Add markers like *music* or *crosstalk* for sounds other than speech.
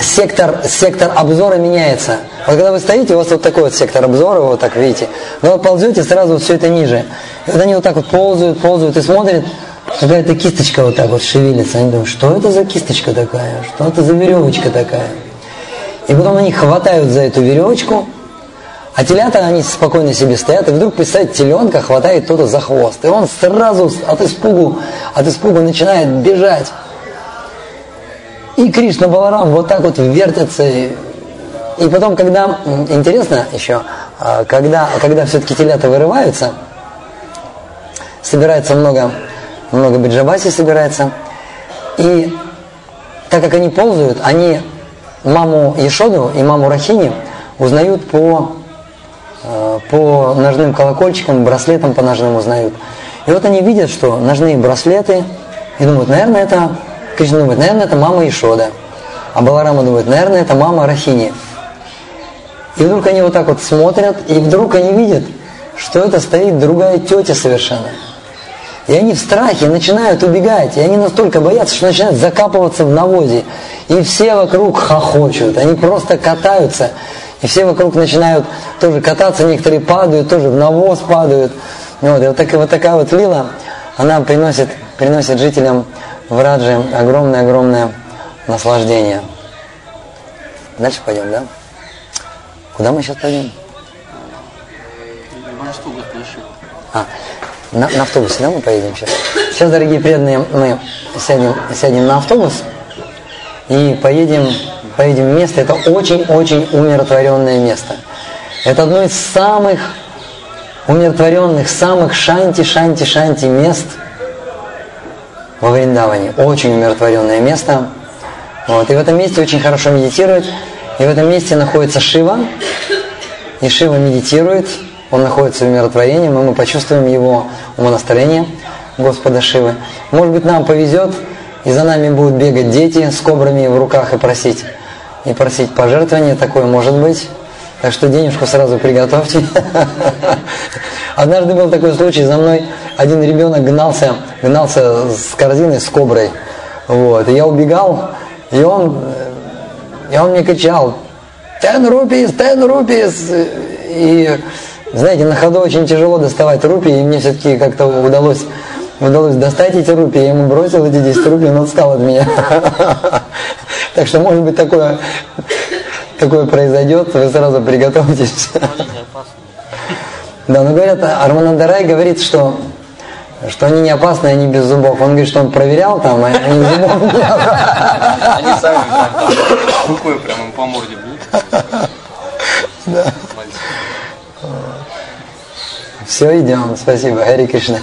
сектор, сектор обзора меняется. Вот когда вы стоите, у вас вот такой вот сектор обзора, вы вот так видите. Вы вот ползете, сразу вот все это ниже. И вот они вот так вот ползают, ползают и смотрят, какая-то кисточка вот так вот шевелится. Они думают, что это за кисточка такая, что это за веревочка такая. И потом они хватают за эту веревочку, а телята, они спокойно себе стоят, и вдруг, представьте, теленка хватает кто-то за хвост. И он сразу от испугу, от испуга начинает бежать. И Кришна Баларам вот так вот вертятся. И потом, когда, интересно еще, а, когда, когда все-таки телята вырываются, собирается много, много биджабаси собирается. И так как они ползают, они маму Ешоду и маму Рахини узнают по, э, по ножным колокольчикам, браслетам по ножным узнают. И вот они видят, что ножные браслеты, и думают, наверное, это, Кришна думает, наверное, это мама Ешода. А Баларама думает, наверное, это мама Рахини. И вдруг они вот так вот смотрят, и вдруг они видят, что это стоит другая тетя совершенно. И они в страхе начинают убегать, и они настолько боятся, что начинают закапываться в навозе. И все вокруг хохочут, они просто катаются. И все вокруг начинают тоже кататься, некоторые падают, тоже в навоз падают. Вот, и вот, так, вот такая вот лила, она приносит, приносит жителям Враджи огромное-огромное наслаждение. Дальше пойдем, да? Куда мы сейчас пойдем? А, на, на автобусе, да, мы поедем сейчас? Сейчас, дорогие преданные, мы сядем, сядем на автобус и поедем, поедем в место. Это очень-очень умиротворенное место. Это одно из самых умиротворенных, самых шанти-шанти-шанти мест во Вриндаване. Очень умиротворенное место. Вот. И в этом месте очень хорошо медитировать. И в этом месте находится Шива. И Шива медитирует он находится в умиротворении, мы, мы почувствуем его умонастроение Господа Шивы. Может быть, нам повезет, и за нами будут бегать дети с кобрами в руках и просить, и просить пожертвования, такое может быть. Так что денежку сразу приготовьте. *laughs* Однажды был такой случай, за мной один ребенок гнался, гнался с корзиной, с коброй. Вот. И я убегал, и он, и он мне кричал, ten rupees, ten rupees. И знаете, на ходу очень тяжело доставать рупии, и мне все-таки как-то удалось, удалось достать эти рупии, я ему бросил эти 10 рупий, он отстал от меня. *laughs* Так что, может быть, такое, такое произойдет, вы сразу приготовьтесь. Да, но говорят, Арманандарай говорит, что что они не опасны, они без зубов. Он говорит, что он проверял там, а они зубов нет. Они сами там рукой прямо по морде бьют. Да. Все, идем. Спасибо. Хари Кришна.